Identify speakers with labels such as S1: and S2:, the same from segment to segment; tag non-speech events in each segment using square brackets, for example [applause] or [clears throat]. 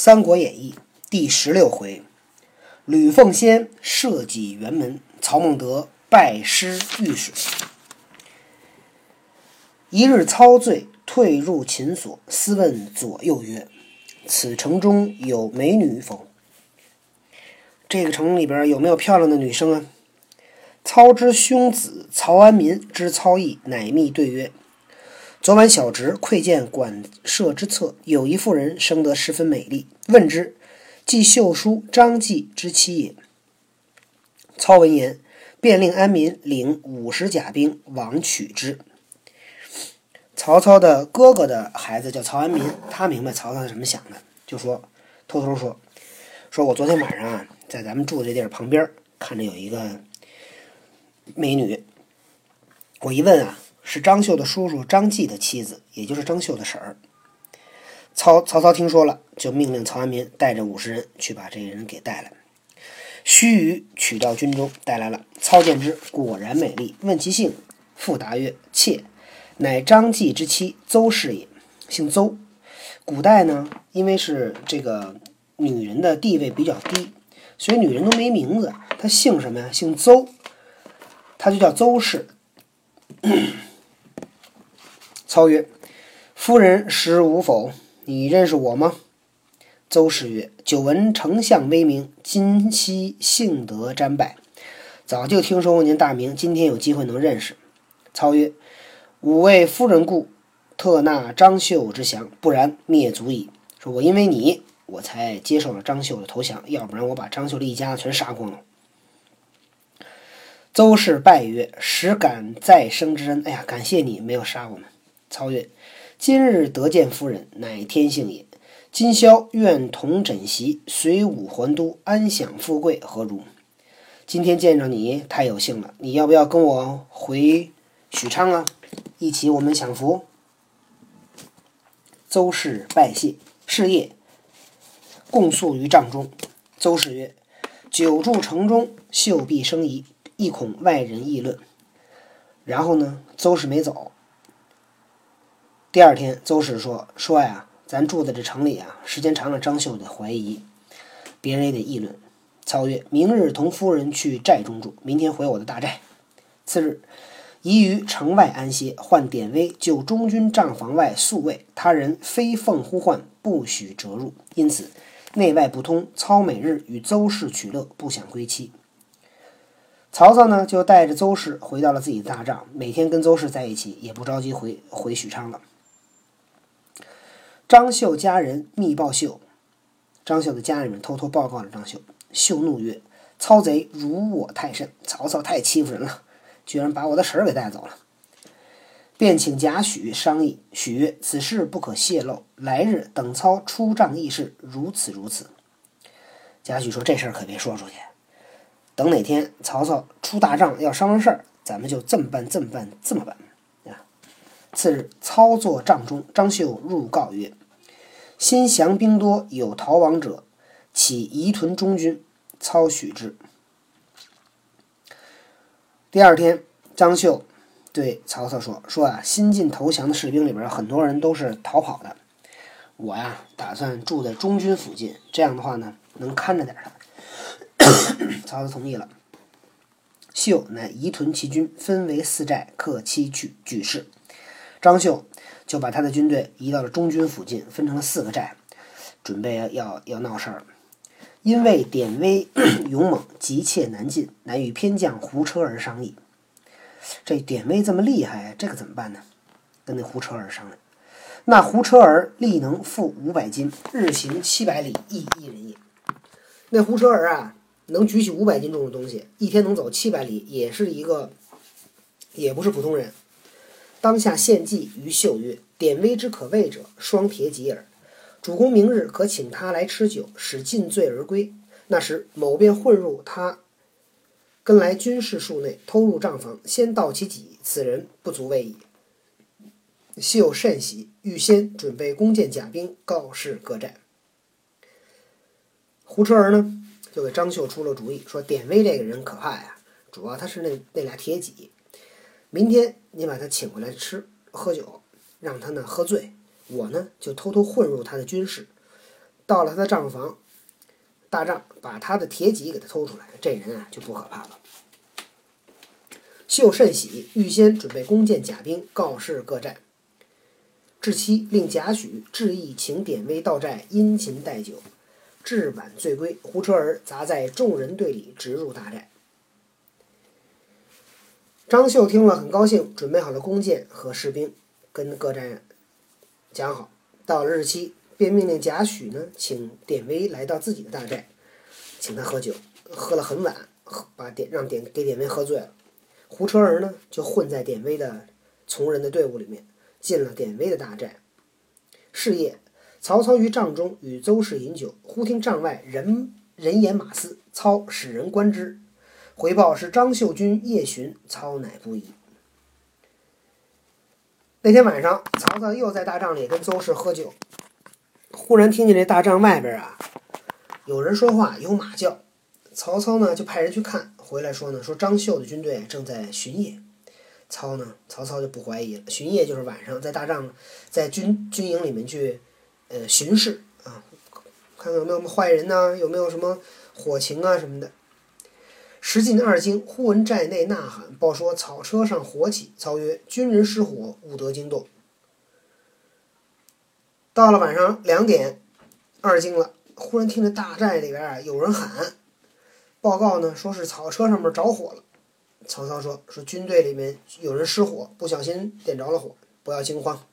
S1: 三国演义》第十六回，吕奉先设计辕门，曹孟德拜师御水。一日操醉，退入秦所，私问左右曰：“此城中有美女否？”这个城里边有没有漂亮的女生啊？操之兄子曹安民之操义，乃密对曰。昨晚小侄窥见馆舍之侧，有一妇人生得十分美丽。问之，即秀叔张继之妻也。操闻言，便令安民领五十甲兵往取之。曹操的哥哥的孩子叫曹安民，他明白曹操是怎么想的，就说偷偷说：“说我昨天晚上啊，在咱们住的这地儿旁边，看着有一个美女。我一问啊。”是张绣的叔叔张继的妻子，也就是张绣的婶儿。曹曹操听说了，就命令曹安民带着五十人去把这个人给带来。须臾取到军中，带来了。操见之，果然美丽。问其姓，复答曰：“妾乃张继之妻邹氏也，姓邹。古代呢，因为是这个女人的地位比较低，所以女人都没名字。她姓什么呀？姓邹，她就叫邹氏。”操曰：“夫人识吾否？你认识我吗？”邹氏曰：“久闻丞相威名，今夕幸得瞻拜，早就听说过您大名，今天有机会能认识。”操曰：“吾为夫人故，特纳张绣之降，不然灭族矣。”说：“我因为你，我才接受了张绣的投降，要不然我把张绣的一家全杀光了。”邹氏拜曰：“实感再生之恩。哎呀，感谢你没有杀我们。”操曰：“今日得见夫人，乃天幸也。今宵愿同枕席，随武还都，安享富贵，何如？今天见着你，太有幸了。你要不要跟我回许昌啊？一起我们享福。”邹氏拜谢。是夜，共宿于帐中。邹氏曰：“久住城中，秀必生疑，亦恐外人议论。”然后呢，邹氏没走。第二天，邹氏说：“说呀，咱住在这城里啊，时间长了，张绣得怀疑，别人也得议论。”操曰：“明日同夫人去寨中住，明天回我的大寨。”次日，宜于城外安歇，唤典韦就中军帐房外宿卫，他人非奉呼唤，不许折入，因此内外不通。操每日与邹氏取乐，不想归期。曹操呢，就带着邹氏回到了自己的大帐，每天跟邹氏在一起，也不着急回回许昌了。张绣家人密报绣，张绣的家人们偷偷报告了张绣。绣怒曰：“操贼辱我太甚！曹操太欺负人了，居然把我的婶儿给带走了。”便请贾诩商议。许曰：“此事不可泄露，来日等操出帐议事，如此如此。”贾诩说：“这事儿可别说出去。等哪天曹操出大帐要商量事儿，咱们就这么办，这么办，这么办。”次日，操作帐中，张绣入告曰。新降兵多，有逃亡者，起移屯中军。操许之。第二天，张绣对曹操说：“说啊，新进投降的士兵里边，很多人都是逃跑的。我呀，打算住在中军附近，这样的话呢，能看着点他。[coughs] ”曹操同意了。秀乃移屯其军，分为四寨，克期去举事。张绣。就把他的军队移到了中军附近，分成了四个寨，准备要要闹事儿。因为典韦 [clears throat] 勇猛，急切难进，乃与偏将胡车儿商议。这典韦这么厉害，这个怎么办呢？跟那胡车儿商量。那胡车儿力能负五百斤，日行七百里，亦一人也。那胡车儿啊，能举起五百斤重的东西，一天能走七百里，也是一个，也不是普通人。当下献计于秀曰：“典韦之可畏者，双铁戟耳。主公明日可请他来吃酒，使尽醉而归。那时某便混入他跟来军士数内，偷入帐房，先盗其戟。此人不足畏矣。”秀甚喜，预先准备弓箭甲兵，告示各寨。胡车儿呢，就给张绣出了主意，说：“典韦这个人可怕呀，主要他是那那俩铁戟。”明天你把他请回来吃喝酒，让他呢喝醉，我呢就偷偷混入他的军事，到了他的账房，大帐把他的铁戟给他偷出来，这人啊就不可怕了。秀甚喜，预先准备弓箭甲兵，告示各寨。至期，令贾诩致意请典韦到寨殷勤待酒。至晚醉归，胡车儿杂在众人队里直入大寨。张绣听了很高兴，准备好了弓箭和士兵，跟各寨讲好。到了日期，便命令贾诩呢，请典韦来到自己的大寨，请他喝酒。喝了很晚，喝把典让典给典韦喝醉了。胡车儿呢，就混在典韦的从人的队伍里面，进了典韦的大寨。是夜，曹操于帐中与邹氏饮酒，忽听帐外人人言马嘶，操使人观之，回报是张绣军夜巡，操乃不疑。那天晚上，曹操又在大帐里跟邹氏喝酒，忽然听见这大帐外边啊，有人说话，有马叫。曹操呢，就派人去看。回来说呢，说张绣的军队正在巡夜，操呢，曹操就不怀疑了。巡夜就是晚上在大帐，在军军营里面去，呃，巡视啊，看看有没有什么坏人呐，有没有什么火情啊什么的。时近二更，忽闻寨内呐喊，报说草车上火起。操曰：“军人失火，勿得惊动。”到了晚上两点，二更了，忽然听着大寨里边啊有人喊。报告呢，说是草车上面着火了。曹操说：“说军队里面有人失火，不小心点着了火，不要惊慌。”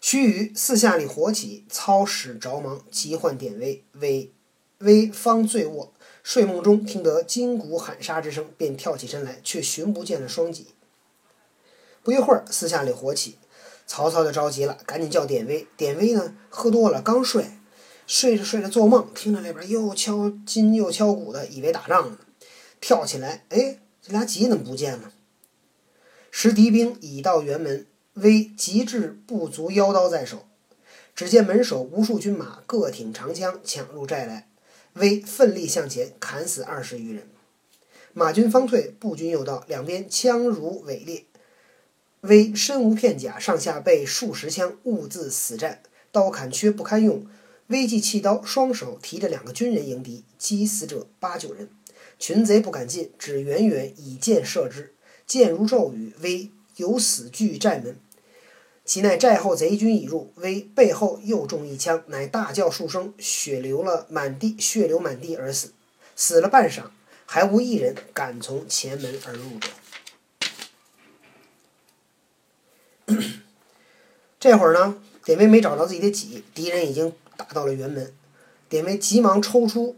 S1: 须臾，四下里火起，操使着忙，急唤典韦。韦韦方醉卧，睡梦中听得金鼓喊杀之声，便跳起身来，却寻不见了双戟。不一会儿，四下里火起，曹操就着急了，赶紧叫典韦。典韦呢，喝多了，刚睡。睡着睡着做梦，听着那边又敲金又敲鼓的，以为打仗呢，跳起来，哎，这俩戟怎么不见了？时敌兵已到辕门，威急至不足腰刀在手，只见门首无数军马各挺长枪抢入寨来，威奋力向前砍死二十余人，马军方退，步军又到，两边枪如尾裂，威身无片甲，上下被数十枪，兀自死战，刀砍缺不堪用。危计弃刀，双手提着两个军人迎敌，击死者八九人。群贼不敢进，只远远以箭射之。箭如骤雨，威有死拒寨门。其奈寨后贼军已入，危背后又中一枪，乃大叫数声，血流了满地，血流满地而死。死了半晌，还无一人敢从前门而入者。[clears throat] 这会儿呢，典韦没找着自己的戟，敌人已经。打到了辕门，典韦急忙抽出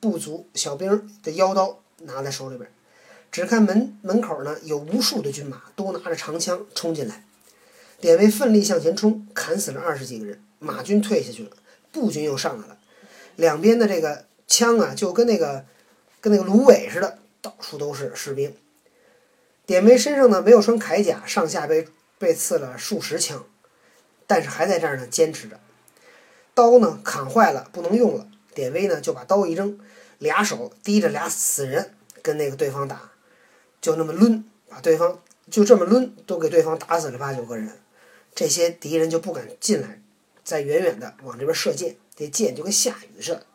S1: 部族小兵的腰刀，拿在手里边。只看门门口呢，有无数的军马，都拿着长枪冲进来。典韦奋力向前冲，砍死了二十几个人，马军退下去了，步军又上来了。两边的这个枪啊，就跟那个跟那个芦苇似的，到处都是士兵。典韦身上呢没有穿铠甲，上下被被刺了数十枪，但是还在这儿呢，坚持着。刀呢砍坏了，不能用了。典韦呢就把刀一扔，俩手提着俩死人跟那个对方打，就那么抡，把对方就这么抡，都给对方打死了八九个人。这些敌人就不敢进来，在远远的往这边射箭，这箭就跟下雨似的。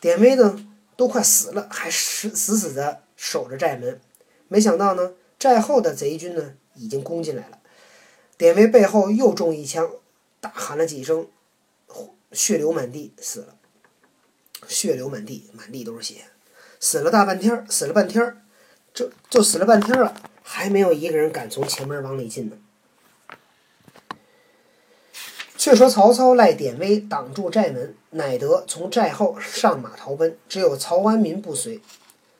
S1: 典韦呢都快死了，还死死死的守着寨门。没想到呢，寨后的贼军呢已经攻进来了。典韦背后又中一枪，大喊了几声。血流满地，死了。血流满地，满地都是血，死了大半天儿，死了半天儿，就就死了半天了，还没有一个人敢从前门往里进呢。却说曹操赖典韦挡住寨门，乃得从寨后上马逃奔，只有曹安民不随。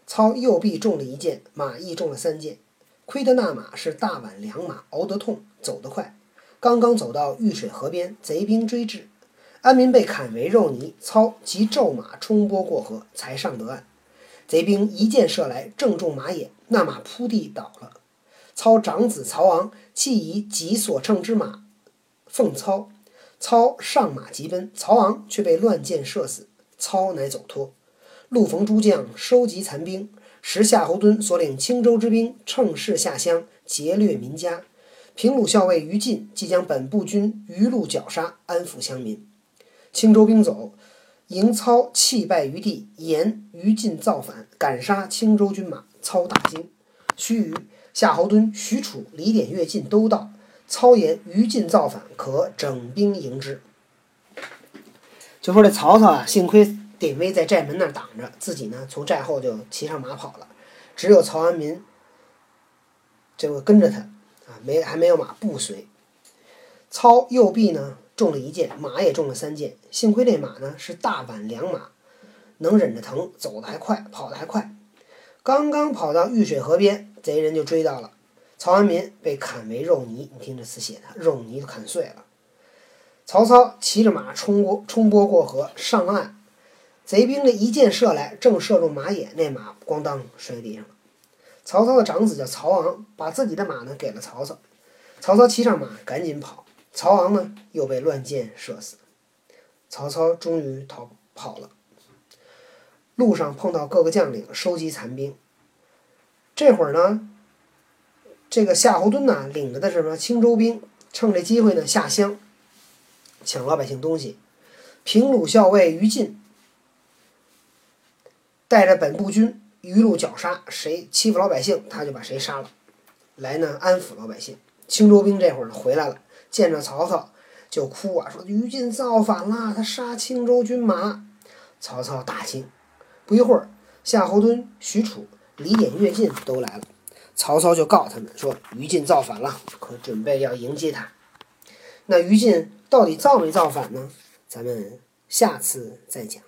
S1: 操右臂中了一箭，马亦中了三箭，亏得那马是大宛良马，熬得痛，走得快。刚刚走到玉水河边，贼兵追至。安民被砍为肉泥，操即骤马冲波过河，才上得岸。贼兵一箭射来，正中马眼，那马扑地倒了。操长子曹昂弃以己所乘之马奉操，操上马急奔，曹昂却被乱箭射死，操乃走脱。陆逢诸将收集残兵，时夏侯惇所领青州之兵乘势下乡劫掠民家，平鲁校尉于禁即将本部军余路绞杀，安抚乡民。青州兵走，迎操弃败于地，言于禁造反，赶杀青州军马。操大惊。须臾，夏侯惇、许褚、李典、乐进都到。操言于禁造反，可整兵迎之。就说这曹操啊，幸亏典韦在寨门那儿挡着，自己呢从寨后就骑上马跑了。只有曹安民这个跟着他啊，没还没有马不随。操右臂呢中了一箭，马也中了三箭。幸亏这马呢是大宛良马，能忍着疼，走得还快，跑得还快。刚刚跑到玉水河边，贼人就追到了。曹安民被砍为肉泥，你听这词写的，肉泥都砍碎了。曹操骑着马冲过，冲波过河上岸，贼兵的一箭射来，正射中马眼，那马咣当摔地上了。曹操的长子叫曹昂，把自己的马呢给了曹操。曹操骑上马赶紧跑。曹昂呢，又被乱箭射死。曹操终于逃跑了。路上碰到各个将领，收集残兵。这会儿呢，这个夏侯惇呢，领着的是什么青州兵，趁这机会呢下乡，抢老百姓东西。平鲁校尉于禁带着本部军一路绞杀，谁欺负老百姓，他就把谁杀了，来呢安抚老百姓。青州兵这会儿呢回来了。见着曹操就哭啊，说于禁造反了，他杀青州军马。曹操大惊。不一会儿，夏侯惇、许褚、李典、乐进都来了。曹操就告他们说，于禁造反了，可准备要迎接他。那于禁到底造没造反呢？咱们下次再讲。